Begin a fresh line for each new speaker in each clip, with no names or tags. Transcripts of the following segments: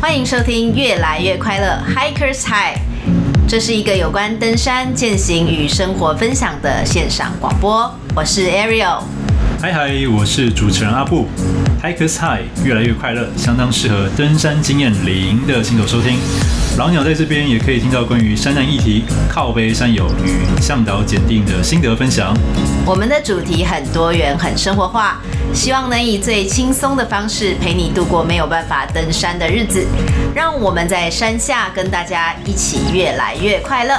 欢迎收听《越来越快乐 Hikers High》，这是一个有关登山、践行与生活分享的线上广播。我是 Ariel，
嗨嗨，我是主持人阿布。Hikers High，越来越快乐，相当适合登山经验零的新手收听。老鸟在这边也可以听到关于山难议题、靠背山友与向导检定的心得分享。
我们的主题很多元、很生活化，希望能以最轻松的方式陪你度过没有办法登山的日子。让我们在山下跟大家一起越来越快乐。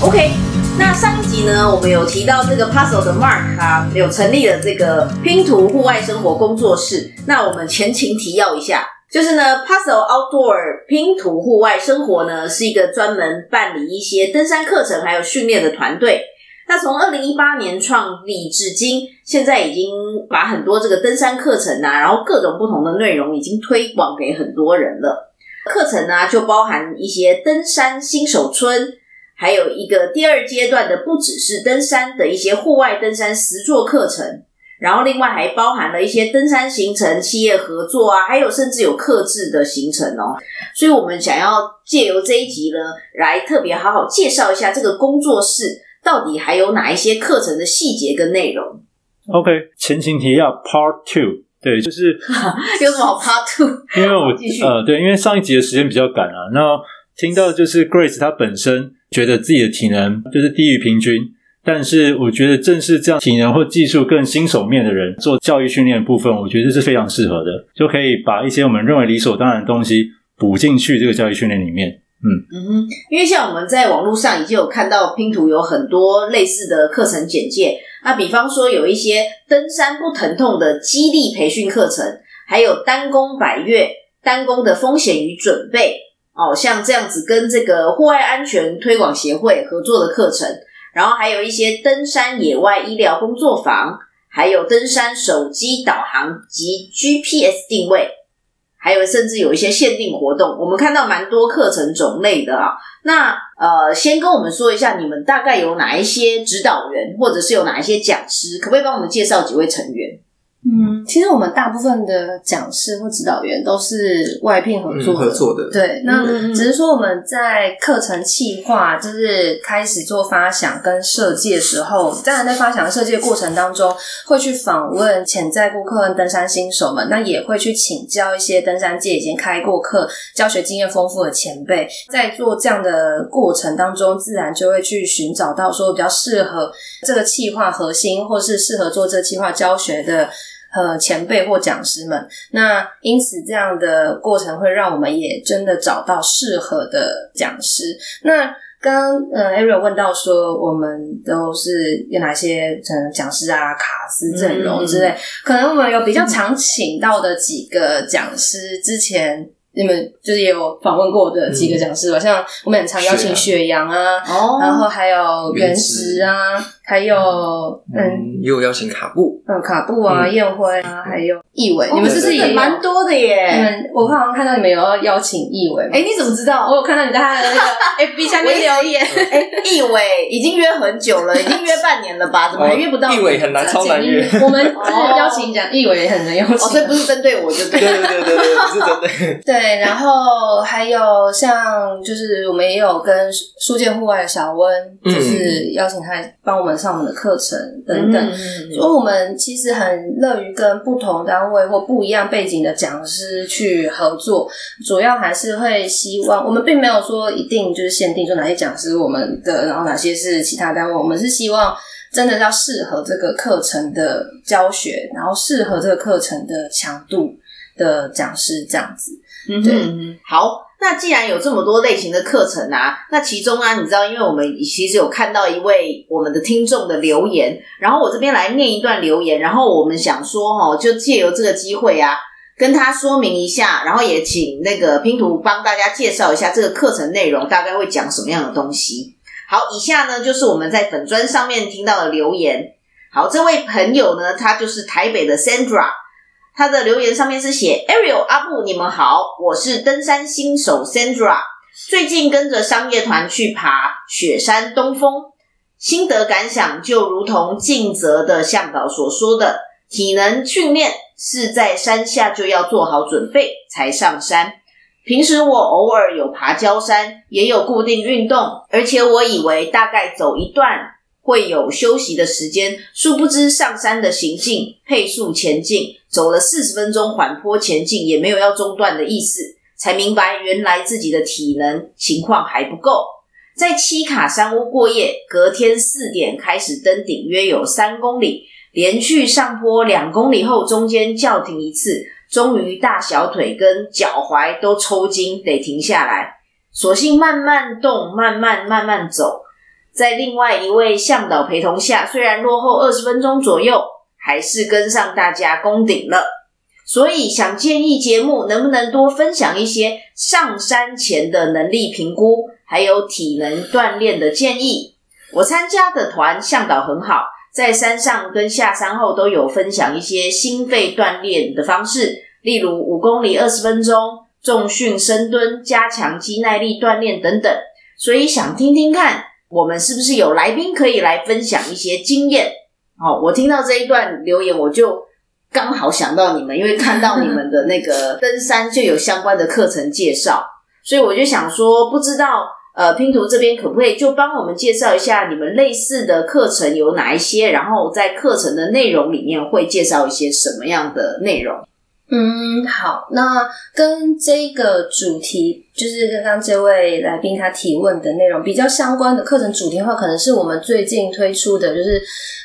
OK，那上一集呢，我们有提到这个 Puzzle 的 Mark 啊，有成立了这个拼图户外生活工作室。那我们前情提要一下。就是呢，Puzzle Outdoor 拼图户外生活呢，是一个专门办理一些登山课程还有训练的团队。那从二零一八年创立至今，现在已经把很多这个登山课程啊，然后各种不同的内容已经推广给很多人了。课程呢，就包含一些登山新手村，还有一个第二阶段的，不只是登山的一些户外登山实作课程。然后另外还包含了一些登山行程、企业合作啊，还有甚至有客制的行程哦。所以我们想要借由这一集呢，来特别好好介绍一下这个工作室到底还有哪一些课程的细节跟内容。
OK，前情提要 Part Two，对，就是
有什么好 Part Two？
因为我呃，对，因为上一集的时间比较赶啊。那听到就是 Grace 她本身觉得自己的体能就是低于平均。但是我觉得，正是这样体能或技术更新手面的人做教育训练的部分，我觉得这是非常适合的，就可以把一些我们认为理所当然的东西补进去这个教育训练里面。嗯
嗯哼，因为像我们在网络上已经有看到拼图有很多类似的课程简介，那比方说有一些登山不疼痛的肌力培训课程，还有单弓百越、单弓的风险与准备，哦，像这样子跟这个户外安全推广协会合作的课程。然后还有一些登山野外医疗工作坊，还有登山手机导航及 GPS 定位，还有甚至有一些限定活动。我们看到蛮多课程种类的啊。那呃，先跟我们说一下，你们大概有哪一些指导员，或者是有哪一些讲师，可不可以帮我们介绍几位成员？
嗯，其实我们大部分的讲师或指导员都是外聘合作的，
合作的。
对，那只是说我们在课程企划，就是开始做发想跟设计的时候，当然在发想设计的过程当中，会去访问潜在顾客跟、登山新手们，那也会去请教一些登山界已经开过课、教学经验丰富的前辈，在做这样的过程当中，自然就会去寻找到说比较适合这个企划核心，或是适合做这个企划教学的。和前辈或讲师们，那因此这样的过程会让我们也真的找到适合的讲师。那刚刚呃，Ariel 问到说，我们都是有哪些嗯讲师啊、卡司阵容之类，嗯、可能我们有比较常请到的几个讲师，之前。你们就是也有访问过的几个讲师吧，嗯、像我们很常邀请雪阳。啊，啊然后还有原石啊，还有嗯，
也有邀请卡布，
嗯，卡布啊，燕辉啊，还有易伟，你们是不是也
蛮多的耶？
你们我好像看到你们有要邀请易伟，
哎，你怎么知道？
我有看到你在他的那个 FB 下面留言，
哎，易伟已经约很久了，已经约半年了吧？怎么还约不到？
易伟很难，超难约。
我们邀请讲易伟也很难邀请，
所以不是针对我，就 对，
对对对对对，不是针
对。对。然后还有像，就是我们也有跟书剑户外的小温，就是邀请他帮我们上我们的课程等等。嗯、所以我们其实很乐于跟不同单位或不一样背景的讲师去合作，主要还是会希望我们并没有说一定就是限定说哪些讲师我们的，然后哪些是其他单位。我们是希望真的要适合这个课程的教学，然后适合这个课程的强度的讲师这样子。
嗯对，好，那既然有这么多类型的课程啊，那其中啊，你知道，因为我们其实有看到一位我们的听众的留言，然后我这边来念一段留言，然后我们想说哦，就借由这个机会啊，跟他说明一下，然后也请那个拼图帮大家介绍一下这个课程内容大概会讲什么样的东西。好，以下呢就是我们在粉专上面听到的留言。好，这位朋友呢，他就是台北的 Sandra。他的留言上面是写：Ariel 阿布，你们好，我是登山新手 Sandra，最近跟着商业团去爬雪山东峰，心得感想就如同静泽的向导所说的，体能训练是在山下就要做好准备才上山。平时我偶尔有爬郊山，也有固定运动，而且我以为大概走一段会有休息的时间，殊不知上山的行进配速前进，走了四十分钟缓坡前进，也没有要中断的意思，才明白原来自己的体能情况还不够。在七卡山屋过夜，隔天四点开始登顶，约有三公里，连续上坡两公里后，中间叫停一次。终于大小腿跟脚踝都抽筋，得停下来。索性慢慢动，慢慢慢慢走。在另外一位向导陪同下，虽然落后二十分钟左右，还是跟上大家攻顶了。所以想建议节目能不能多分享一些上山前的能力评估，还有体能锻炼的建议。我参加的团向导很好。在山上跟下山后都有分享一些心肺锻炼的方式，例如五公里二十分钟、重训深蹲、加强肌耐力锻炼等等。所以想听听看，我们是不是有来宾可以来分享一些经验？哦，我听到这一段留言，我就刚好想到你们，因为看到你们的那个登山就有相关的课程介绍，所以我就想说，不知道。呃，拼图这边可不可以就帮我们介绍一下你们类似的课程有哪一些？然后在课程的内容里面会介绍一些什么样的内容？
嗯，好，那跟这个主题，就是刚刚这位来宾他提问的内容比较相关的课程主题的话，可能是我们最近推出的，就是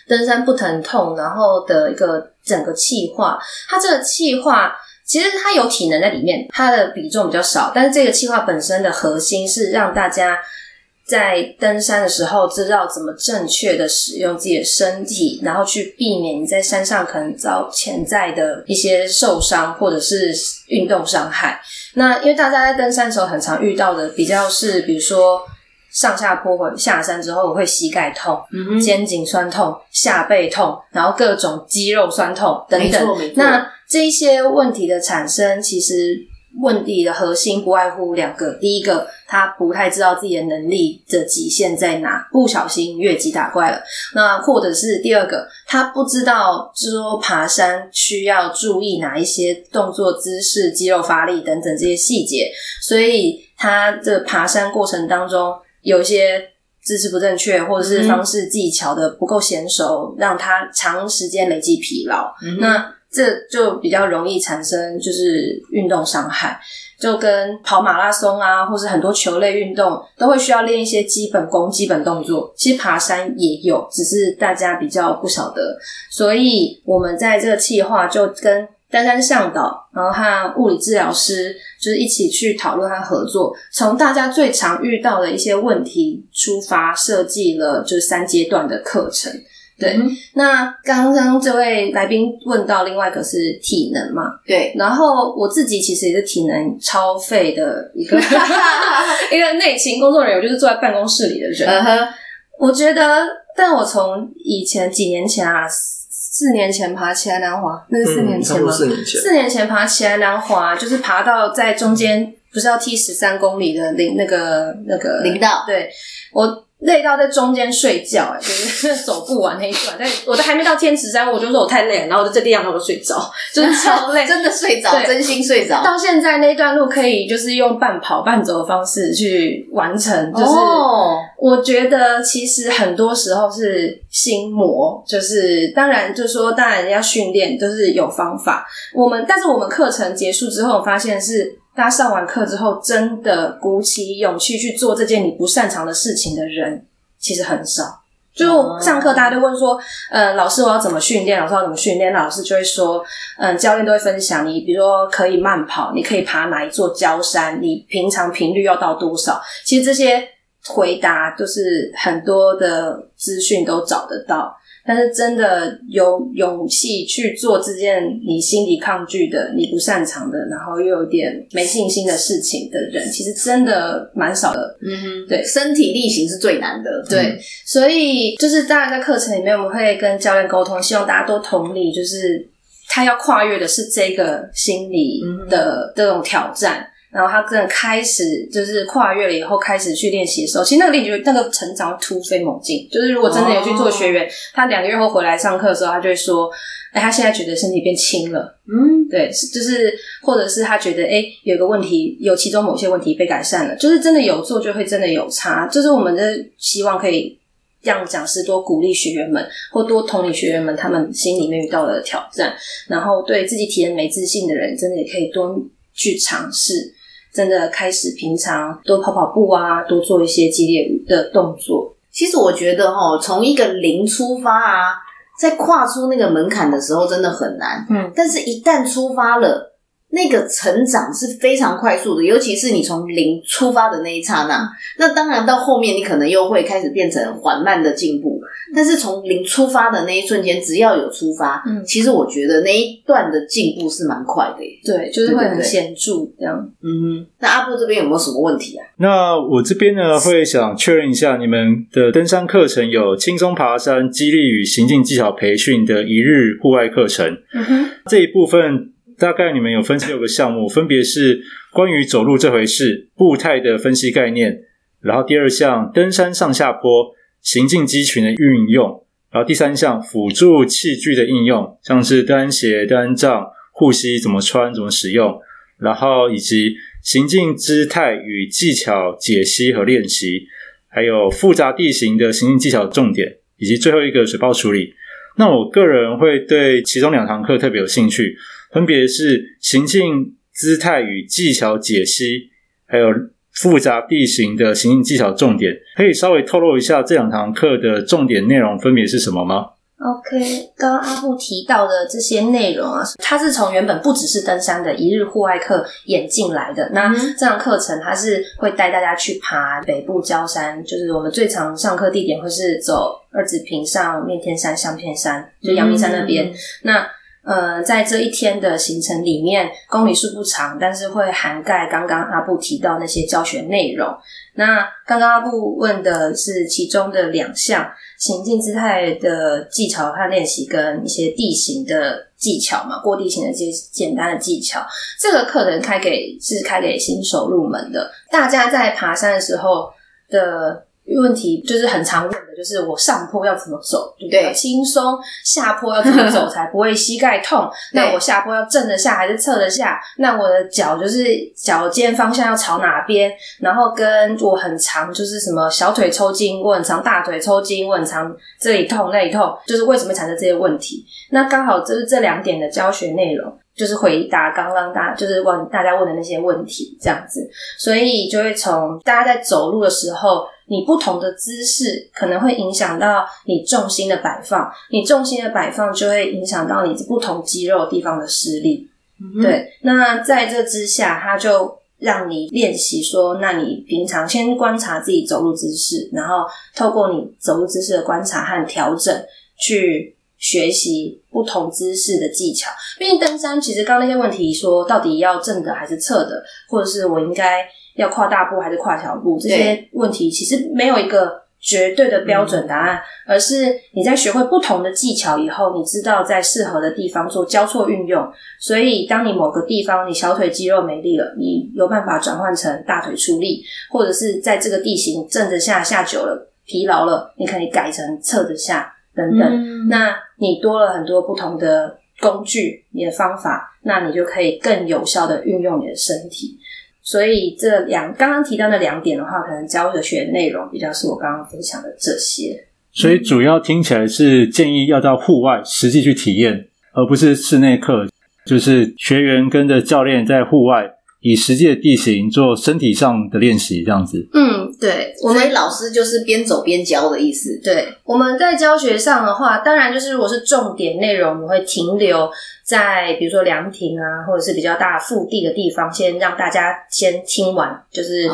登山不疼痛，然后的一个整个企划。它这个企划。其实它有体能在里面，它的比重比较少，但是这个企划本身的核心是让大家在登山的时候知道怎么正确的使用自己的身体，然后去避免你在山上可能遭潜在的一些受伤或者是运动伤害。那因为大家在登山的时候很常遇到的比较是，比如说上下坡或下山之后会膝盖痛、肩颈酸痛、下背痛，然后各种肌肉酸痛等等。那这一些问题的产生，其实问题的核心不外乎两个：第一个，他不太知道自己的能力的极限在哪，不小心越级打怪了；那或者是第二个，他不知道，就是说爬山需要注意哪一些动作姿势、肌肉发力等等这些细节，所以他的爬山过程当中有一些姿势不正确，或者是方式技巧的不够娴熟，嗯、让他长时间累积疲劳。嗯、那这就比较容易产生就是运动伤害，就跟跑马拉松啊，或是很多球类运动都会需要练一些基本功、基本动作。其实爬山也有，只是大家比较不晓得。所以我们在这个企划就跟登山向导，然后和物理治疗师，就是一起去讨论和合作，从大家最常遇到的一些问题出发，设计了就是三阶段的课程。对，嗯、那刚刚这位来宾问到另外一个是体能嘛？
对，
然后我自己其实也是体能超废的一个 一个内勤工作人员，我就是坐在办公室里的人。Uh huh. 我觉得，但我从以前几年前啊，四年前爬奇莱南华，那是四年前吗？嗯、四年前，四年前爬奇莱南华，就是爬到在中间不是要踢十三公里的林那个那个
林道，
对我。累到在中间睡觉，哎，就是 走不完那一段。但我都还没到天池山，我就说我太累了，然后我就在地上我就睡着，就是超累，
真的睡着，真心睡着。
到现在那一段路可以就是用半跑半走的方式去完成，就是我觉得其实很多时候是心魔，就是当然就是说当然要训练都是有方法。我们但是我们课程结束之后，发现是。大家上完课之后，真的鼓起勇气去做这件你不擅长的事情的人，其实很少。就上课，大家都问说：“呃，老师，我要怎么训练？老师要怎么训练？”老师就会说：“嗯、教练都会分享你，比如说可以慢跑，你可以爬哪一座郊山，你平常频率要到多少？”其实这些回答都是很多的资讯都找得到。但是真的有勇气去做这件你心里抗拒的、你不擅长的，然后又有点没信心的事情的人，其实真的蛮少的。嗯哼，对，
身体力行是最难的。
对，嗯、所以就是当然在课程里面，我们会跟教练沟通，希望大家都同理，就是他要跨越的是这个心理的这种挑战。然后他真的开始就是跨越了以后开始去练习的时候，其实那个练习那个成长突飞猛进。就是如果真的有去做学员，哦、他两个月后回来上课的时候，他就会说：“哎，他现在觉得身体变轻了。”嗯，对，就是或者是他觉得哎，有个问题，有其中某些问题被改善了，就是真的有做就会真的有差。就是我们的希望可以让讲师多鼓励学员们，或多同理学员们他们心里面遇到的挑战，然后对自己体验没自信的人，真的也可以多去尝试。真的开始平常多跑跑步啊，多做一些激烈的动作。
其实我觉得哦，从一个零出发啊，在跨出那个门槛的时候真的很难。嗯，但是一旦出发了，那个成长是非常快速的，尤其是你从零出发的那一刹那。那当然到后面你可能又会开始变成缓慢的进步。但是从零出发的那一瞬间，只要有出发，嗯，其实我觉得那一段的进步是蛮快的耶。
对，就是会很显著这样。
嗯，那阿布这边有没有什么问题啊？
那我这边呢，会想确认一下，你们的登山课程有轻松爬山、激励与行进技巧培训的一日户外课程。嗯哼，这一部分大概你们有分成六个项目，分别是关于走路这回事、步态的分析概念，然后第二项登山上下坡。行进肌群的运用，然后第三项辅助器具的应用，像是单鞋、单杖、护膝怎么穿、怎么使用，然后以及行进姿态与技巧解析和练习，还有复杂地形的行进技巧重点，以及最后一个水泡处理。那我个人会对其中两堂课特别有兴趣，分别是行进姿态与技巧解析，还有。复杂地形的行进技巧重点，可以稍微透露一下这两堂课的重点内容分别是什么吗
？OK，刚刚阿布提到的这些内容啊，它是从原本不只是登山的一日户外课演进来的。那这堂课程它是会带大家去爬北部郊山，就是我们最常上课地点会是走二子坪上面天山、相片山，就阳明山那边。嗯、那呃，在这一天的行程里面，公里数不长，但是会涵盖刚刚阿布提到那些教学内容。那刚刚阿布问的是其中的两项行进姿态的技巧和练习，跟一些地形的技巧嘛，过地形的这些简单的技巧。这个课程开给是开给新手入门的，大家在爬山的时候的。问题就是很常问的，就是我上坡要怎么走，对不对？轻松，下坡要怎么走才不会膝盖痛？那我下坡要正着下还是侧着下？那我的脚就是脚尖方向要朝哪边？然后跟我很长就是什么小腿抽筋，我很长大腿抽筋，我很长这里痛那里痛，就是为什么产生这些问题？那刚好就是这两点的教学内容，就是回答刚刚大就是问大家问的那些问题这样子，所以就会从大家在走路的时候。你不同的姿势可能会影响到你重心的摆放，你重心的摆放就会影响到你不同肌肉地方的施力。嗯、对，那在这之下，它就让你练习说，那你平常先观察自己走路姿势，然后透过你走路姿势的观察和调整，去学习不同姿势的技巧。毕竟登山，其实刚刚那些问题说，到底要正的还是侧的，或者是我应该。要跨大步还是跨小步？这些问题其实没有一个绝对的标准答案，嗯、而是你在学会不同的技巧以后，你知道在适合的地方做交错运用。所以，当你某个地方你小腿肌肉没力了，你有办法转换成大腿出力，或者是在这个地形正着下下久了疲劳了，你可以改成侧着下等等。嗯、那你多了很多不同的工具，你的方法，那你就可以更有效的运用你的身体。所以这两刚刚提到的两点的话，可能教的学内容比较是我刚刚分享的这些。
所以主要听起来是建议要到户外实际去体验，而不是室内课，就是学员跟着教练在户外以实际的地形做身体上的练习，这样子。
嗯，对，我们
老师就是边走边教的意思。
对，我们在教学上的话，当然就是如果是重点内容，我们会停留。在比如说凉亭啊，或者是比较大腹地的地方，先让大家先听完，就是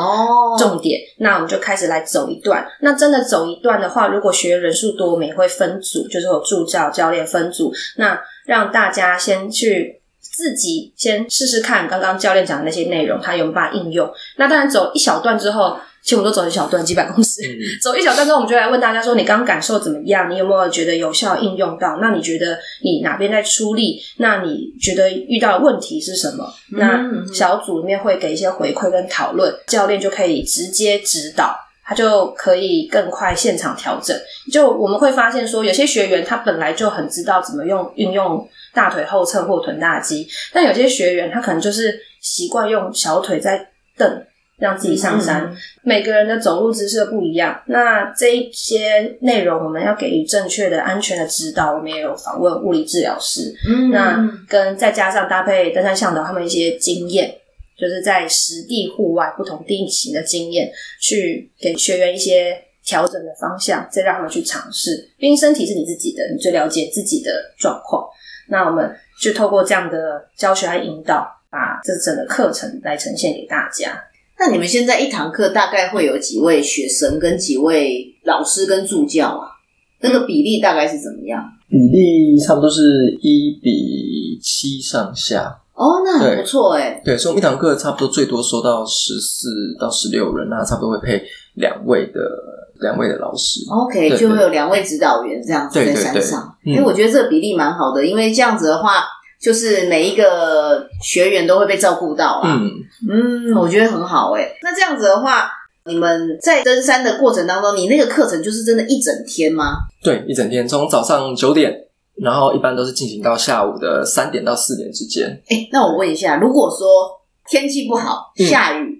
重点。Oh. 那我们就开始来走一段。那真的走一段的话，如果学员人数多，我们也会分组，就是有助教、教练分组。那让大家先去自己先试试看，刚刚教练讲的那些内容，他有没有办法应用？那当然走一小段之后，其实我们都走一小段，几百公尺，
嗯、
走一小段之后，我们就来问大家说：你刚刚感受怎么样？你有没有觉得有效应用到？那你觉得你哪边在出力？那你觉得遇到的问题是什么？
嗯、
那小组里面会给一些回馈跟讨论，教练就可以直接指导，他就可以更快现场调整。就我们会发现说，有些学员他本来就很知道怎么用运用大腿后侧或臀大肌，但有些学员他可能就是习惯用小腿在蹬。让自己上山，嗯、每个人的走路姿势不一样。那这一些内容，我们要给予正确的、安全的指导。我们也有访问物理治疗师，嗯，那跟再加上搭配登山向导他们一些经验，就是在实地户外不同地形的经验，去给学员一些调整的方向，再让他们去尝试。毕竟身体是你自己的，你最了解自己的状况。那我们就透过这样的教学和引导，把这整个课程来呈现给大家。
那你们现在一堂课大概会有几位学生跟几位老师跟助教啊？那个比例大概是怎么样？
比例差不多是一比七上下。
哦，那很不错哎。
对，所以我们一堂课差不多最多收到十四到十六人，那差不多会配两位的两位的老师。
OK，就会有两位指导员这样子在山上。因为、欸、我觉得这个比例蛮好的，因为这样子的话。就是每一个学员都会被照顾到啊，嗯嗯，我觉得很好哎、欸。那这样子的话，你们在登山的过程当中，你那个课程就是真的一整天吗？
对，一整天，从早上九点，然后一般都是进行到下午的三点到四点之间。哎、
欸、那我问一下，如果说天气不好，下雨。嗯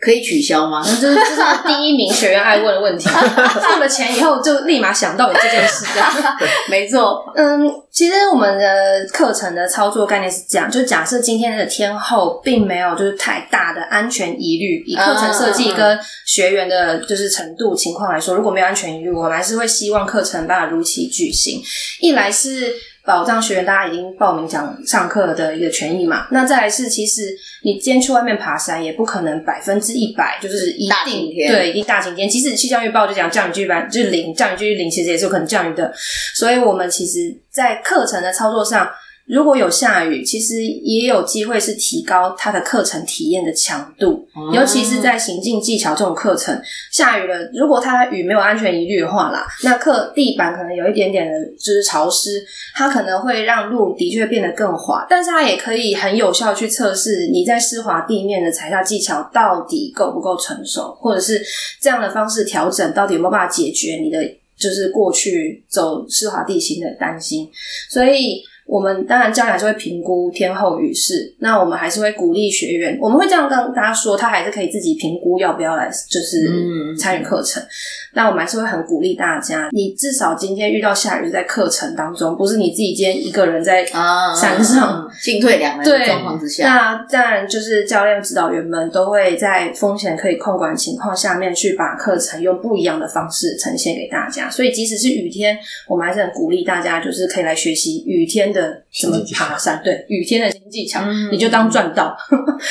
可以取消吗？
这是这是第一名学员爱问的问题。付了钱以后，就立马想到有这件事，这样。
没错。
嗯，其实我们的课程的操作概念是这样：就假设今天的天后并没有就是太大的安全疑虑，以课程设计跟学员的就是程度情况来说，如果没有安全疑虑，我们还是会希望课程办法如期举行。一来是。保障学员，大家已经报名讲上课的一个权益嘛。那再来是，其实你今天去外面爬山，也不可能百分之一百就是一定对，一定大晴天。即使气象预报就讲降雨几率就是零，降雨几率零，其实也是有可能降雨的。所以我们其实，在课程的操作上。如果有下雨，其实也有机会是提高他的课程体验的强度，嗯、尤其是在行进技巧这种课程，下雨了，如果它雨没有安全疑虑的话啦，那课地板可能有一点点的就是潮湿，它可能会让路的确变得更滑，但是它也可以很有效去测试你在湿滑地面的踩踏技巧到底够不够成熟，或者是这样的方式调整到底有没有办法解决你的就是过去走湿滑地形的担心，所以。我们当然教练还是会评估天后雨势，那我们还是会鼓励学员，我们会这样跟大家说，他还是可以自己评估要不要来，就是参与课程。嗯、那我们还是会很鼓励大家，你至少今天遇到下雨在课程当中，不是你自己今天一个人在山上
进退两难的状况之下。
那当然就是教练指导员们都会在风险可以控管情况下面去把课程用不一样的方式呈现给大家。所以即使是雨天，我们还是很鼓励大家，就是可以来学习雨天的。什么爬山？对，雨天的新技巧，嗯、你就当赚到。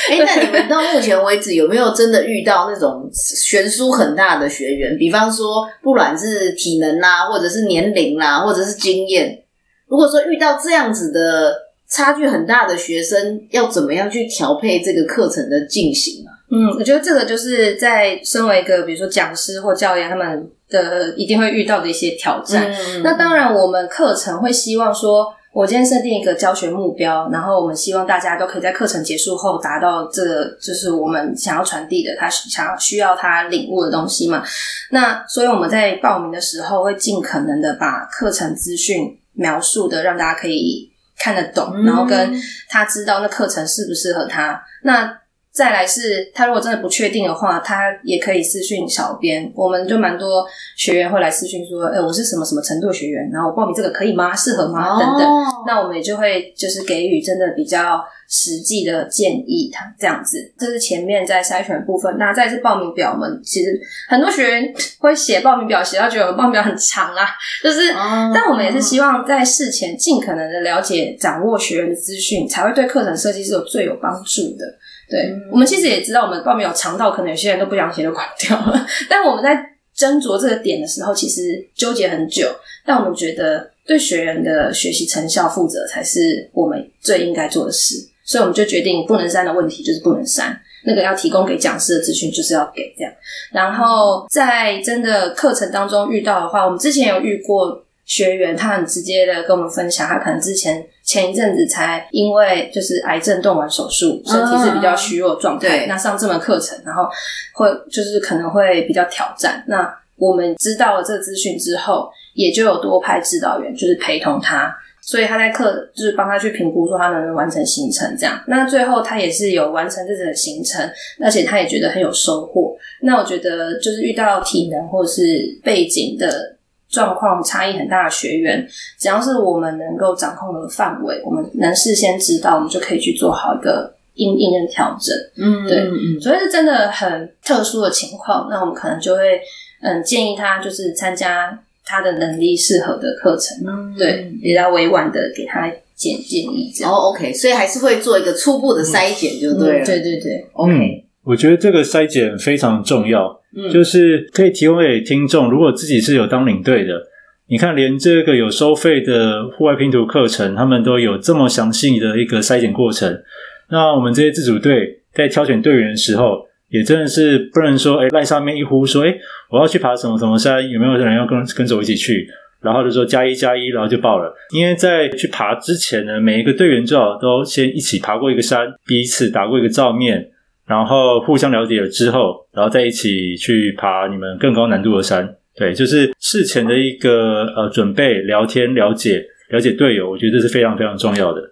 哎、欸，那你们到目前为止有没有真的遇到那种悬殊很大的学员？比方说，不管是体能啦、啊，或者是年龄啦、啊，或者是经验，如果说遇到这样子的差距很大的学生，要怎么样去调配这个课程的进行啊？
嗯，我觉得这个就是在身为一个比如说讲师或教练，他们的一定会遇到的一些挑战。嗯、那当然，我们课程会希望说。我今天设定一个教学目标，然后我们希望大家都可以在课程结束后达到这，就是我们想要传递的，他想要需要他领悟的东西嘛。那所以我们在报名的时候会尽可能的把课程资讯描述的让大家可以看得懂，然后跟他知道那课程适不适合他。那再来是，他如果真的不确定的话，他也可以私讯小编。我们就蛮多学员会来私讯说：“哎、欸，我是什么什么程度的学员，然后我报名这个可以吗？适合吗？”等等。哦、那我们也就会就是给予真的比较实际的建议，他这样子。这是前面在筛选部分。那再次报名表，我们其实很多学员会写报名表，写到觉得我们报名表很长啊。就是，哦、但我们也是希望在事前尽可能的了解、掌握学员的资讯，才会对课程设计是有最有帮助的。对，嗯、我们其实也知道，我们报名有长到可能有些人都不想写就关掉了。但我们在斟酌这个点的时候，其实纠结很久。但我们觉得，对学员的学习成效负责才是我们最应该做的事。所以我们就决定，不能删的问题就是不能删。那个要提供给讲师的资讯就是要给这样。然后在真的课程当中遇到的话，我们之前有遇过学员，他很直接的跟我们分享，他可能之前前一阵子才因为就是癌症动完手术，身体是比较虚弱状态，对，那上这门课程，然后会就是可能会比较挑战。那我们知道了这个资讯之后，也就有多派指导员就是陪同他。所以他在课就是帮他去评估，说他能不能完成行程这样。那最后他也是有完成这整个行程，而且他也觉得很有收获。那我觉得就是遇到体能或是背景的状况差异很大的学员，只要是我们能够掌控的范围，我们能事先知道，我们就可以去做好一个因应跟调整。嗯，对，嗯，所以是真的很特殊的情况，那我们可能就会嗯建议他就是参加。他的能力适合的课程，嗯，对，比较委婉的给他建建议这样。
哦，OK，所以还是会做一个初步的筛检，就对了。
嗯，对对对
，OK。嗯，我觉得这个筛检非常重要，嗯，就是可以提供给听众，如果自己是有当领队的，你看，连这个有收费的户外拼图课程，他们都有这么详细的一个筛检过程。那我们这些自主队在挑选队员的时候，也真的是不能说，哎，赖上面一呼说，哎，我要去爬什么什么山，有没有人要跟跟着我一起去？然后就说加一加一，然后就报了。因为在去爬之前呢，每一个队员最好都先一起爬过一个山，彼此打过一个照面，然后互相了解了之后，然后再一起去爬你们更高难度的山。对，就是事前的一个呃准备、聊天、了解、了解队友，我觉得这是非常非常重要的。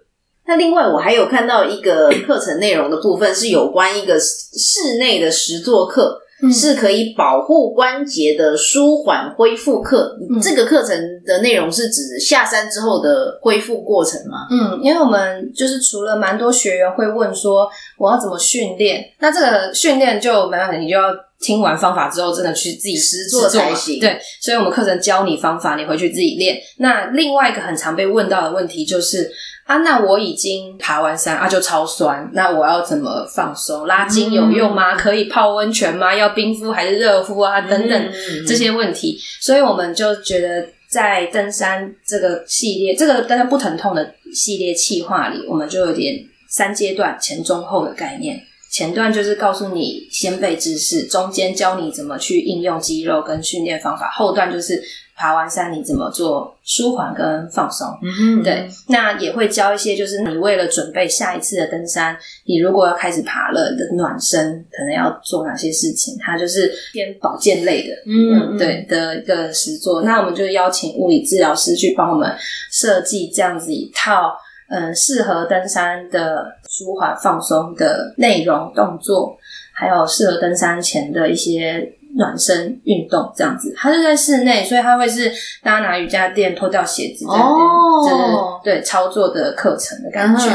那另外，我还有看到一个课程内容的部分，是有关一个室内的实作课，嗯、是可以保护关节的舒缓恢复课。嗯、这个课程的内容是指下山之后的恢复过程吗？
嗯，因为我们就是除了蛮多学员会问说我要怎么训练，那这个训练就没办法，你就要听完方法之后，真的去自己实做才行。对，所以我们课程教你方法，你回去自己练。那另外一个很常被问到的问题就是。啊，那我已经爬完山啊，就超酸。那我要怎么放松？拉筋有用吗？可以泡温泉吗？要冰敷还是热敷啊？等等这些问题。所以我们就觉得，在登山这个系列，这个登山不疼痛的系列企划里，我们就有点三阶段前中后的概念。前段就是告诉你先背知识，中间教你怎么去应用肌肉跟训练方法，后段就是。爬完山你怎么做舒缓跟放松？嗯哼，对，那也会教一些，就是你为了准备下一次的登山，你如果要开始爬了的暖身，可能要做哪些事情？它就是偏保健类的，嗯，嗯，对的一个实作。那我们就邀请物理治疗师去帮我们设计这样子一套，嗯，适合登山的舒缓放松的内容动作，还有适合登山前的一些。暖身运动这样子，它是在室内，所以它会是大家拿瑜伽垫脱掉鞋子在那边，就是对操作的课程的感觉。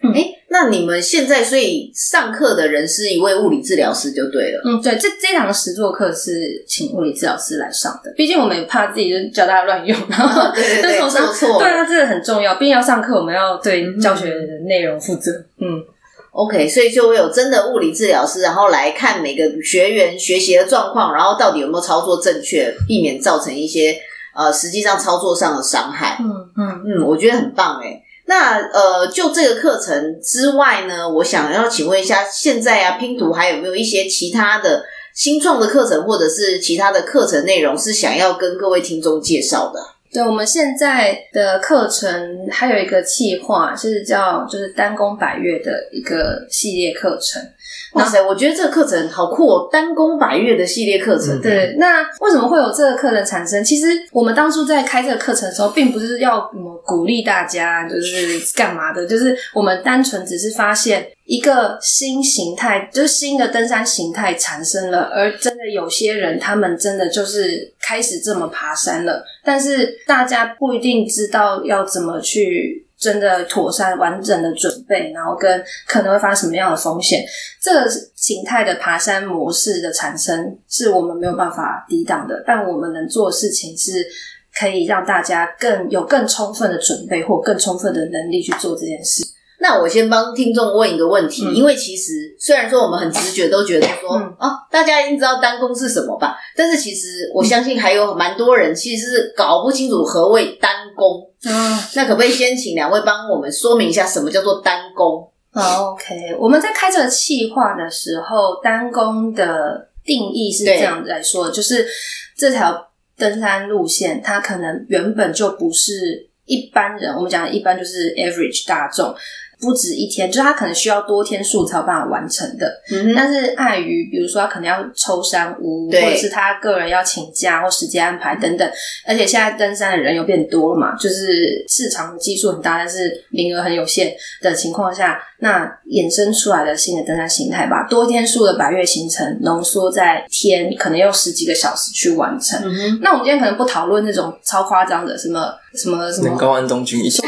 嗯，哎，那你们现在所以上课的人是一位物理治疗师就对了。
嗯，对，这这堂实作课是请物理治疗师来上的，毕竟我们也怕自己就教大家乱用，然后
对对对，做错。
对啊，这个很重要，毕竟要上课，我们要对教学的内容负责。嗯。
OK，所以就会有真的物理治疗师，然后来看每个学员学习的状况，然后到底有没有操作正确，避免造成一些呃实际上操作上的伤害。嗯嗯嗯，我觉得很棒诶。那呃，就这个课程之外呢，我想要请问一下，现在啊拼图还有没有一些其他的新创的课程，或者是其他的课程内容是想要跟各位听众介绍的？
对，我们现在的课程还有一个企划，是叫就是单工百月的一个系列课程。
哇塞，我觉得这个课程好酷哦！单工百月的系列课程。
对，那为什么会有这个课程产生？其实我们当初在开这个课程的时候，并不是要什么鼓励大家就是干嘛的，就是我们单纯只是发现。一个新形态，就是新的登山形态产生了，而真的有些人，他们真的就是开始这么爬山了，但是大家不一定知道要怎么去真的妥善完整的准备，然后跟可能会发生什么样的风险。这个形态的爬山模式的产生，是我们没有办法抵挡的，但我们能做的事情是可以让大家更有更充分的准备，或更充分的能力去做这件事。
那我先帮听众问一个问题，嗯、因为其实虽然说我们很直觉都觉得说，嗯、啊，大家一定知道单攻是什么吧？但是其实我相信还有蛮多人其实是搞不清楚何谓单攻。嗯，那可不可以先请两位帮我们说明一下什么叫做单工？
好，OK，我们在开这个企划的时候，单工的定义是这样子来说，就是这条登山路线，它可能原本就不是一般人，我们讲的一般就是 average 大众。不止一天，就是他可能需要多天数才有办法完成的。嗯，但是碍于，比如说他可能要抽山屋，或者是他个人要请假或时间安排等等。而且现在登山的人又变多了嘛，就是市场的基数很大，但是名额很有限的情况下，那衍生出来的新的登山形态，吧多天数的百月行程浓缩在天，可能用十几个小时去完成。嗯，那我们今天可能不讨论那种超夸张的什么。什么什么？
高安东君一起，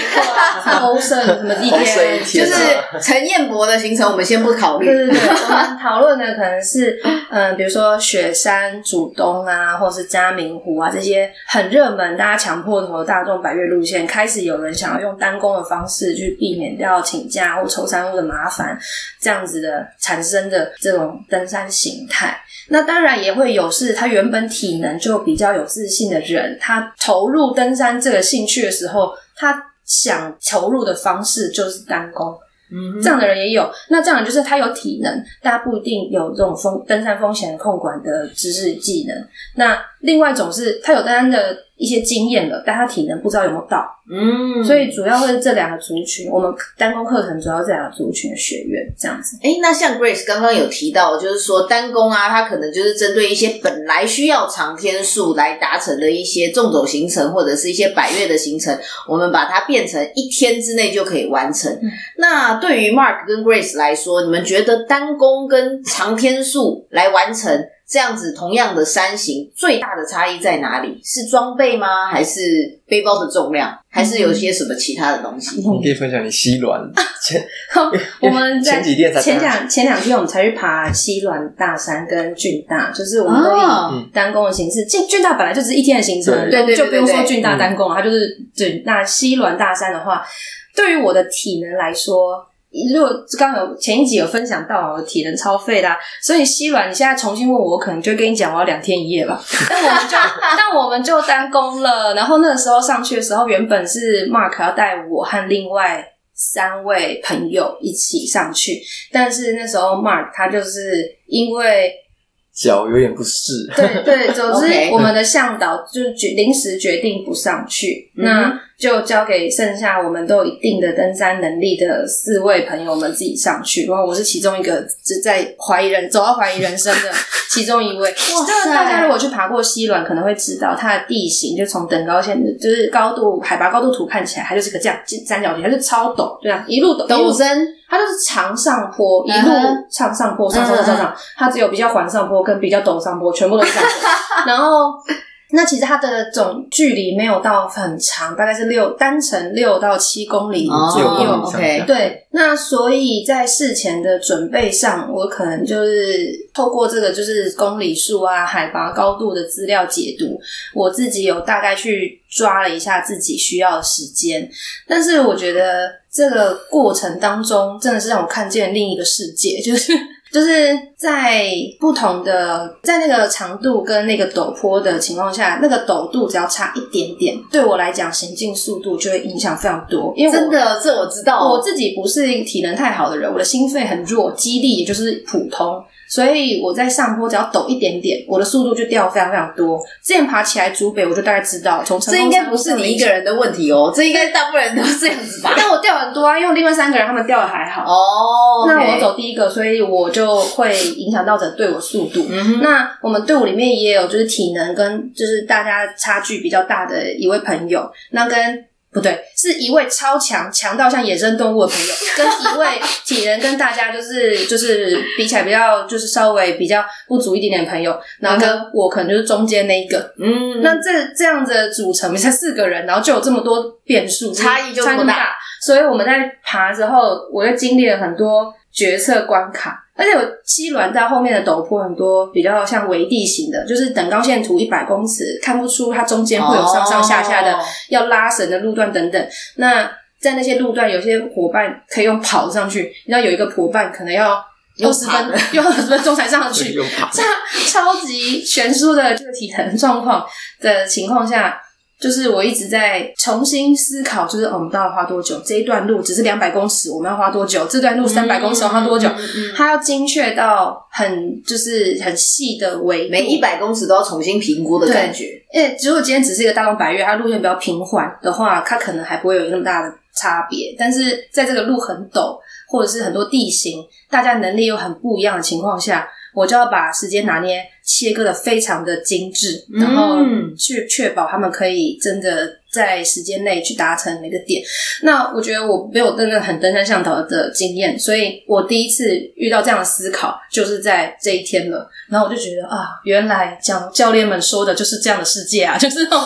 欧胜什么 一天？
就是陈彦博的行程，我们先不考虑。
对对对，我们讨论的可能是，嗯，比如说雪山主东啊，或者是嘉明湖啊，这些很热门、大家强迫头的大众百越路线，开始有人想要用单攻的方式去避免掉请假或抽山路的麻烦，这样子的产生的这种登山形态。那当然也会有是他原本体能就比较有自信的人，他投入登山这个兴趣的时候，他想投入的方式就是单攻。嗯，这样的人也有。那这样就是他有体能，大家不一定有这种风登山风险控管的知识技能。那另外一种是他有登山的一些经验了，但他体能不知道有没有到。嗯，所以主要会是这两个族群，我们单工课程主要这两个族群的学员这样子。
哎、欸，那像 Grace 刚刚有提到，就是说单工啊，它可能就是针对一些本来需要长天数来达成的一些纵走行程，或者是一些百月的行程，我们把它变成一天之内就可以完成。嗯、那对于 Mark 跟 Grace 来说，你们觉得单工跟长天数来完成？这样子同样的山行，最大的差异在哪里？是装备吗？还是背包的重量？还是有些什么其他的东西？
你可以分享你西峦 前，
我们在前几天才前两前两天我们才去爬西峦大山跟俊大，就是我们都以单攻的形式。俊俊大本来就是一天的行程，对对，就不用说俊大单攻，它就是对。那西峦大山的话，对于我的体能来说。如果刚有前一集有分享到，我的体能超废的，啊，所以西软你现在重新问我，我可能就跟你讲我要两天一夜吧。但我们就 但我们就单攻了。然后那个时候上去的时候，原本是 Mark 要带我和另外三位朋友一起上去，但是那时候 Mark 他就是因为。
脚有点不适，
对对，总之我们的向导就是决临时决定不上去，那就交给剩下我们都有一定的登山能力的四位朋友们自己上去。然后我是其中一个，就在怀疑人走到怀疑人生的其中一位。哇塞！大家如果去爬过西峦，可能会知道它的地形，就从等高线就是高度海拔高度图看起来，它就是个这样三角形，它是超陡，对啊，一路陡，
陡升。
它就是长上坡，一路长上坡，上上上上上，它只有比较缓上坡跟比较陡上坡，全部都是上坡。然后，那其实它的总距离没有到很长，大概是六单程六到七公里左右。
哦、OK，
对。那所以在事前的准备上，我可能就是透过这个就是公里数啊、海拔高度的资料解读，我自己有大概去抓了一下自己需要的时间，但是我觉得。这个过程当中，真的是让我看见另一个世界，就是就是在不同的在那个长度跟那个陡坡的情况下，那个陡度只要差一点点，对我来讲行进速度就会影响非常多。因为
真的，这我知道，
我自己不是体能太好的人，我的心肺很弱，肌力也就是普通。所以我在上坡只要抖一点点，我的速度就掉非常非常多。之前爬起来竹北，我就大概知道，从
这应该不是你一个人的问题哦，这应该大部分人都是这样子吧？
但我掉很多啊，因为另外三个人他们掉的还好
哦。
那我走第一个，所以我就会影响到这队伍速度。那我们队伍里面也有就是体能跟就是大家差距比较大的一位朋友，那跟。不对，是一位超强强到像野生动物的朋友，跟一位体能跟大家就是就是比起来比较就是稍微比较不足一点点的朋友，然后跟我可能就是中间那一个，嗯，那这这样子的组成，才四个人，然后就有这么多变数，
差异就这么大，
所以我们在爬的时候，我又经历了很多决策关卡。而且有西峦到后面的陡坡很多，比较像围地形的，就是等高线图一百公尺，看不出它中间会有上上下下的要拉绳的路段等等。那在那些路段，有些伙伴可以用跑上去，你知道有一个伙伴可能要二十分，用 二十分钟才上去，这超级悬殊的这个体能状况的情况下。就是我一直在重新思考，就是我们到底花多久？这一段路只是两百公尺，我们要花多久？这段路三百公尺要花多久？它要精确到很就是很细的维，
每一百公尺都要重新评估的感觉。
因为如果今天只是一个大众百越，它路线比较平缓的话，它可能还不会有那么大的差别。但是在这个路很陡，或者是很多地形，大家能力又很不一样的情况下，我就要把时间拿捏切割的非常的精致，然后去确保他们可以真的。在时间内去达成每个点，那我觉得我没有真的很登山向导的经验，所以我第一次遇到这样的思考，就是在这一天了。然后我就觉得啊，原来讲教练们说的就是这样的世界啊，就是那种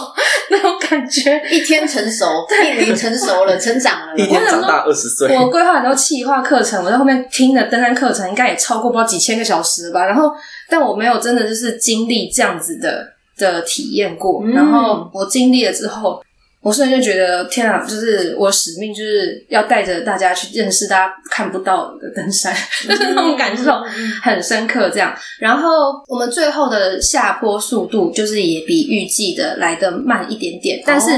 那种感觉。
一天成熟，一年成熟了，成长了，
一天长大二十岁。
我规划很多企划课程，我在后面听的登山课程，应该也超过不知道几千个小时吧。然后，但我没有真的就是经历这样子的的体验过。然后我经历了之后。我瞬间就觉得天啊，就是我使命就是要带着大家去认识大家看不到的登山，就 是那种感受很深刻。这样，然后我们最后的下坡速度就是也比预计的来得慢一点点，但是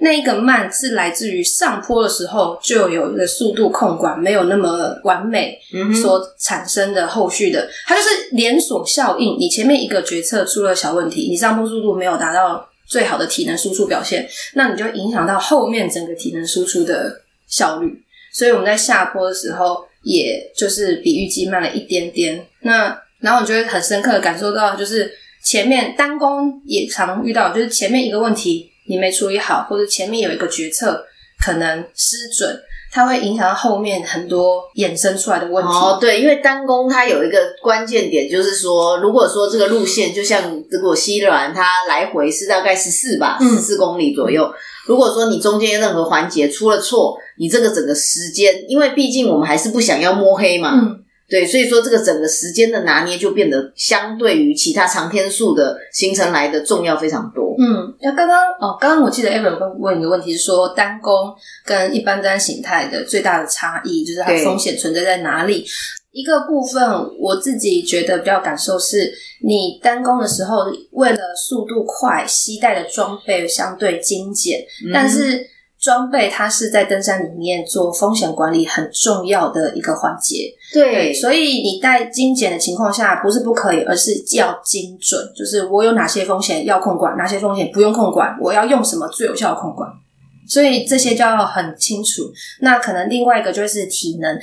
那一个慢是来自于上坡的时候就有一个速度控管没有那么完美所产生的后续的，它就是连锁效应。你前面一个决策出了小问题，你上坡速度没有达到。最好的体能输出表现，那你就影响到后面整个体能输出的效率。所以我们在下坡的时候，也就是比预计慢了一点点。那然后你就会很深刻的感受到，就是前面单攻也常遇到，就是前面一个问题你没处理好，或者前面有一个决策可能失准。它会影响到后面很多衍生出来的问题。
哦，对，因为单工它有一个关键点，就是说，如果说这个路线就像如果西软它来回是大概十四吧，十四公里左右。嗯、如果说你中间任何环节出了错，你这个整个时间，因为毕竟我们还是不想要摸黑嘛。嗯对，所以说这个整个时间的拿捏就变得相对于其他长天数的行程来的重要非常多。
嗯，那刚刚哦，刚刚我记得 Ever 问一个问题是说单弓跟一般登山形态的最大的差异，就是它的风险存在在哪里？一个部分我自己觉得比较感受是，你单弓的时候为了速度快，携带的装备相对精简，嗯、但是。装备它是在登山里面做风险管理很重要的一个环
节，
对，所以你带精简的情况下不是不可以，而是要精准，就是我有哪些风险要控管，哪些风险不用控管，我要用什么最有效的控管，所以这些就要很清楚。那可能另外一个就是体能，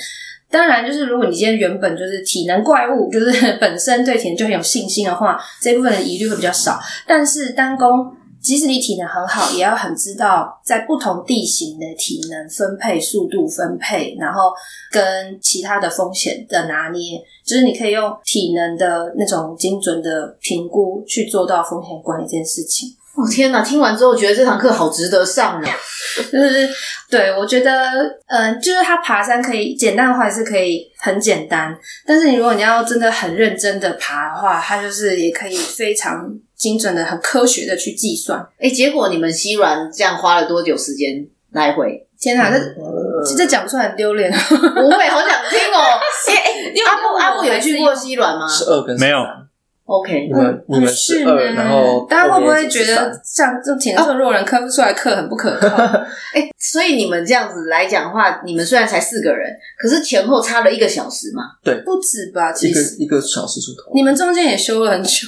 当然就是如果你今天原本就是体能怪物，就是本身对体能就很有信心的话，这部分的疑虑会比较少，但是单攻。即使你体能很好，也要很知道在不同地形的体能分配、速度分配，然后跟其他的风险的拿捏，就是你可以用体能的那种精准的评估去做到风险管理这件事情。
哦天哪！听完之后觉得这堂课好值得上呢。
就是对，我觉得，嗯、呃，就是他爬山可以简单的话也是可以很简单，但是你如果你要真的很认真的爬的话，它就是也可以非常。精准的、很科学的去计算。
哎，结果你们西软这样花了多久时间来回？
天哪，这这讲不出来很丢脸。
不会，好想听哦。哎，阿布阿布有去过西软吗？
十二跟
没有。
OK，
你们你们是二，然后
大家会不会觉得像这种体能弱人科出来课很不可靠？
哎，所以你们这样子来讲的话，你们虽然才四个人，可是前后差了一个小时嘛？
对，
不止吧？其实
一个一个小时出头。
你们中间也休了很久。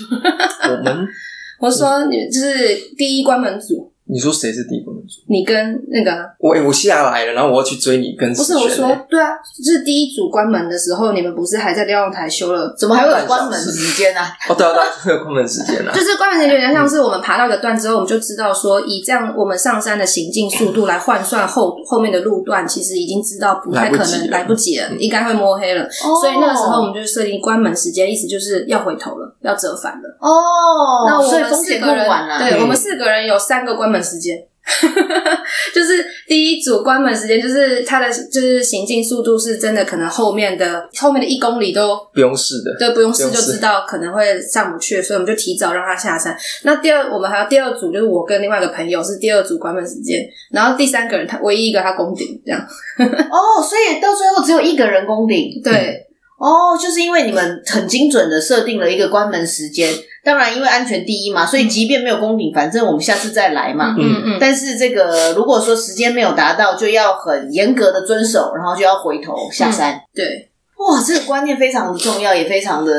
我们，
我说你就是第一关门组。
你说谁是第一组？
你跟那个
我，我下来了，然后我要去追你跟。跟不
是我说，对啊，就是第一组关门的时候，你们不是还在瞭望台修了？
怎么还会有关门时间呢？
哦，对啊，对啊，会有关门时间啊。
就是关门时间，有点像是我们爬到一个段之后，我们就知道说，以这样我们上山的行进速度来换算后后面的路段，其实已经知道不太可能来不及了，应该会摸黑了。所以那个时候我们就设定关门时间，意思就是要回头了，要折返了。
哦，
那我们四个人，对我们四个人有三个关门时间。就是第一组关门时间，就是它的就是行进速度是真的，可能后面的后面的一公里都
不用试的，
对，不用试就知道可能会上不去，所以我们就提早让他下山。那第二，我们还有第二组，就是我跟另外一个朋友是第二组关门时间，然后第三个人他唯一一个他攻顶这样。
哦，所以到最后只有一个人攻顶，
对。
哦，就是因为你们很精准的设定了一个关门时间，当然因为安全第一嘛，所以即便没有攻顶，反正我们下次再来嘛。
嗯嗯。
但是这个如果说时间没有达到，就要很严格的遵守，然后就要回头下山。
嗯、对，
哇，这个观念非常的重要，也非常的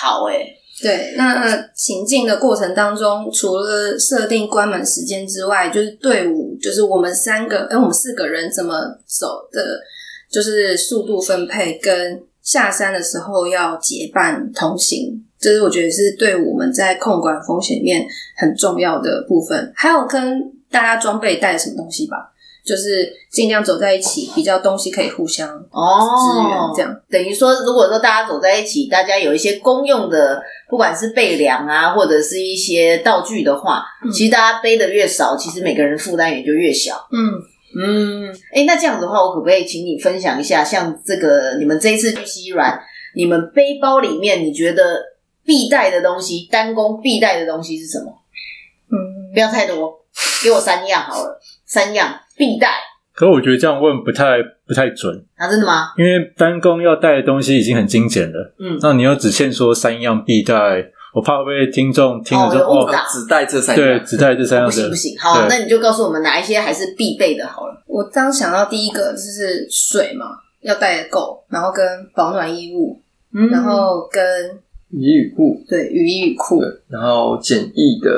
好哎。
对，那行进的过程当中，除了设定关门时间之外，就是队伍，就是我们三个，哎，我们四个人怎么走的，就是速度分配跟下山的时候要结伴同行，这、是我觉得是对我们在控管风险面很重要的部分。还有跟大家装备带什么东西吧。就是尽量走在一起，比较东西可以互相哦支援，这样、哦、
等于说，如果说大家走在一起，大家有一些公用的，不管是备粮啊，或者是一些道具的话，嗯、其实大家背的越少，其实每个人负担也就越小。
嗯
嗯，哎，那这样子的话，我可不可以请你分享一下，像这个你们这一次去西软，你们背包里面你觉得必带的东西，单工必带的东西是什么？
嗯，
不要太多，给我三样好了，三样。必带，
可是我觉得这样问不太不太准
啊！真的吗？
因为单工要带的东西已经很精简了，
嗯，
那你又只限说三样必带，我怕会不会听众听了之后
哦，
只带这三样，
对，只带这三样的，
不行不行。好，那你就告诉我们哪一些还是必备的好了。
我刚想到第一个就是水嘛，要带的够，然后跟保暖衣物，嗯，然后跟
雨衣雨裤，
对，雨衣雨裤，
然后简易的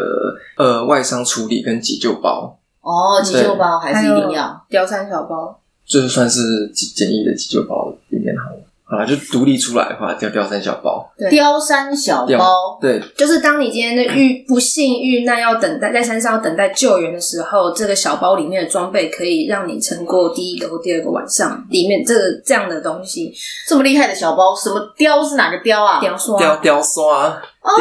呃外伤处理跟急救包。
哦，急救包还是一定要。
貂山小包，
就算是简易的急救包里面好了。好啦，就独立出来的话叫貂山小包。
貂山小包，
对，
就是当你今天的遇不幸遇难要等待在山上要等待救援的时候，这个小包里面的装备可以让你撑过第一个或第二个晚上。里面这个这样的东西，
这么厉害的小包，什么貂是哪个貂啊？
貂刷，
貂貂刷。
哦，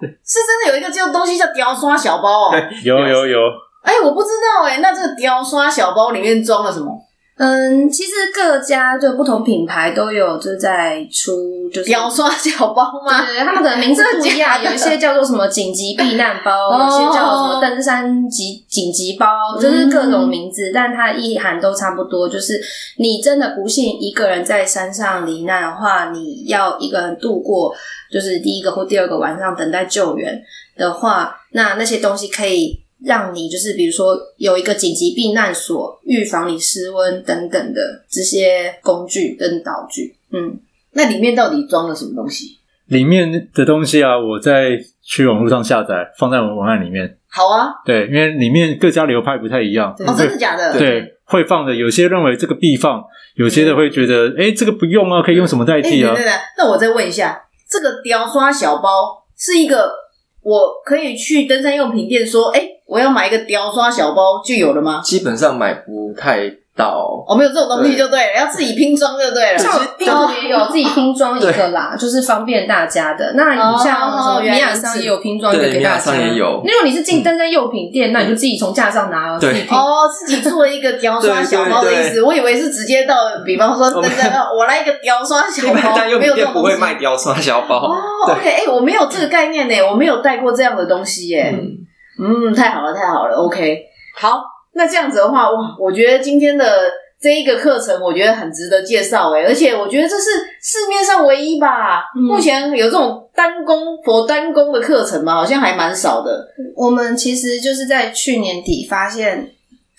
是真的有一个叫东西叫貂刷小包哦。
有有有。
哎、欸，我不知道哎、欸，那这个貂刷小包里面装了什么？
嗯，其实各家就不同品牌都有就在出，就是
貂刷小包吗？
对，他们的名字不一样，有一些叫做什么紧急避难包，有些叫做什么登山急紧急包，就是各种名字，但它意涵都差不多，就是你真的不幸一个人在山上罹难的话，你要一个人度过，就是第一个或第二个晚上等待救援的话，那那些东西可以。让你就是比如说有一个紧急避难所，预防你失温等等的这些工具跟道具。嗯，
那里面到底装了什么东西？
里面的东西啊，我在去网络上下载，放在我们文案里面。
好啊，
对，因为里面各家流派不太一样。
哦，真的假的？
对，会放的有些认为这个必放，有些的会觉得，哎、嗯，这个不用啊，可以用什么代替啊？
对对对。那我再问一下，这个雕刷小包是一个我可以去登山用品店说，哎。我要买一个雕刷小包就有了吗？
基本上买不太到。
哦，没有这种东西就对了，要自己拼装就对了。
像拼图也有自己拼装一个啦，就是方便大家的。那你像什么米亚桑也有拼装一个给大家。
也有。
如果你是进登山用品店，嗯、那你就自己从架上拿自己拼。
哦，自己做一个雕刷小包的意思。我以为是直接到，比方说登山，我来一个雕刷小包。没有这种
不会卖雕刷小包。
哦，OK，哎、欸，我没有这个概念呢，我没有带过这样的东西耶。嗯嗯，太好了，太好了，OK，好，那这样子的话，哇，我觉得今天的这一个课程，我觉得很值得介绍诶，而且我觉得这是市面上唯一吧，嗯、目前有这种单工佛单工的课程嘛，好像还蛮少的。
我们其实就是在去年底发现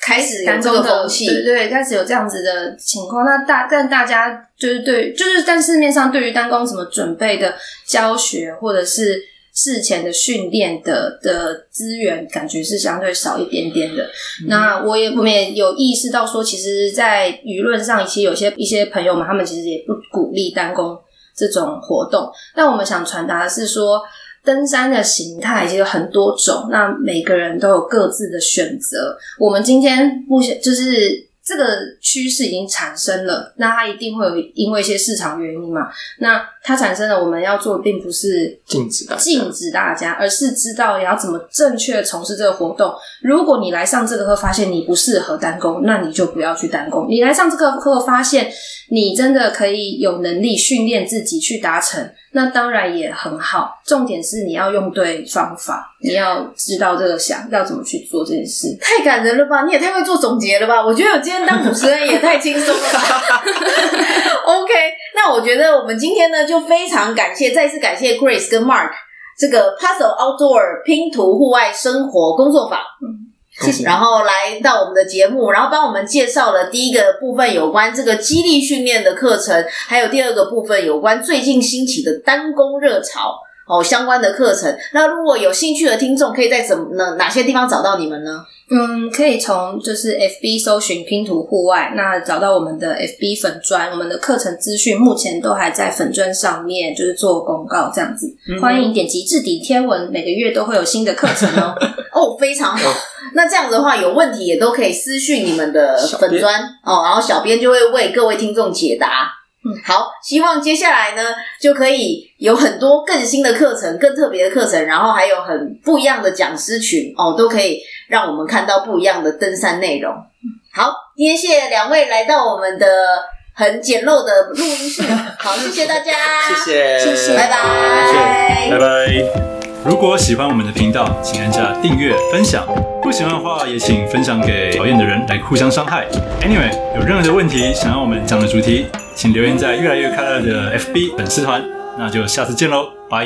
开始有这个风气，对对，开始有这样子的情况。那大但大家就是对，就是在市面上对于单工怎么准备的教学，或者是。事前的训练的的资源感觉是相对少一点点的。嗯、那我也我们也有意识到说，其实，在舆论上，其实有些一些朋友们，他们其实也不鼓励单工这种活动。但我们想传达的是说，登山的形态其实有很多种，那每个人都有各自的选择。我们今天目前就是。这个趋势已经产生了，那它一定会有因为一些市场原因嘛？那它产生了，我们要做的并不是
禁止大家，
禁止大家，而是知道你要怎么正确的从事这个活动。如果你来上这个课发现你不适合单工，那你就不要去单工。你来上这个课发现你真的可以有能力训练自己去达成。那当然也很好，重点是你要用对方法，你要知道这个想要怎么去做这件事。
太感人了吧！你也太会做总结了吧！我觉得我今天当主持人也太轻松了吧。OK，那我觉得我们今天呢就非常感谢，再次感谢 Grace 跟 Mark 这个 Puzzle Outdoor 拼图户外生活工作坊。嗯谢谢。然后来到我们的节目，然后帮我们介绍了第一个部分有关这个激励训练的课程，还有第二个部分有关最近兴起的单工热潮哦相关的课程。那如果有兴趣的听众，可以在怎么呢？哪些地方找到你们呢？
嗯，可以从就是 FB 搜寻拼图户外，那找到我们的 FB 粉砖，我们的课程资讯目前都还在粉砖上面，就是做公告这样子。嗯、欢迎点击置顶贴文，每个月都会有新的课程哦。
哦，非常好。那这样子的话，有问题也都可以私讯你们的粉砖哦，然后小编就会为各位听众解答。嗯，好，希望接下来呢就可以有很多更新的课程、更特别的课程，然后还有很不一样的讲师群哦，都可以。让我们看到不一样的登山内容。好，今天谢谢两位来到我们的很简陋的录音室。好，谢谢大家，
谢谢，
谢谢，拜拜，
拜拜。如果喜欢我们的频道，请按下订阅、分享。不喜欢的话，也请分享给讨厌的人来互相伤害。Anyway，有任何的问题想要我们讲的主题，请留言在越来越快乐的 FB 粉丝团。那就下次见喽，拜。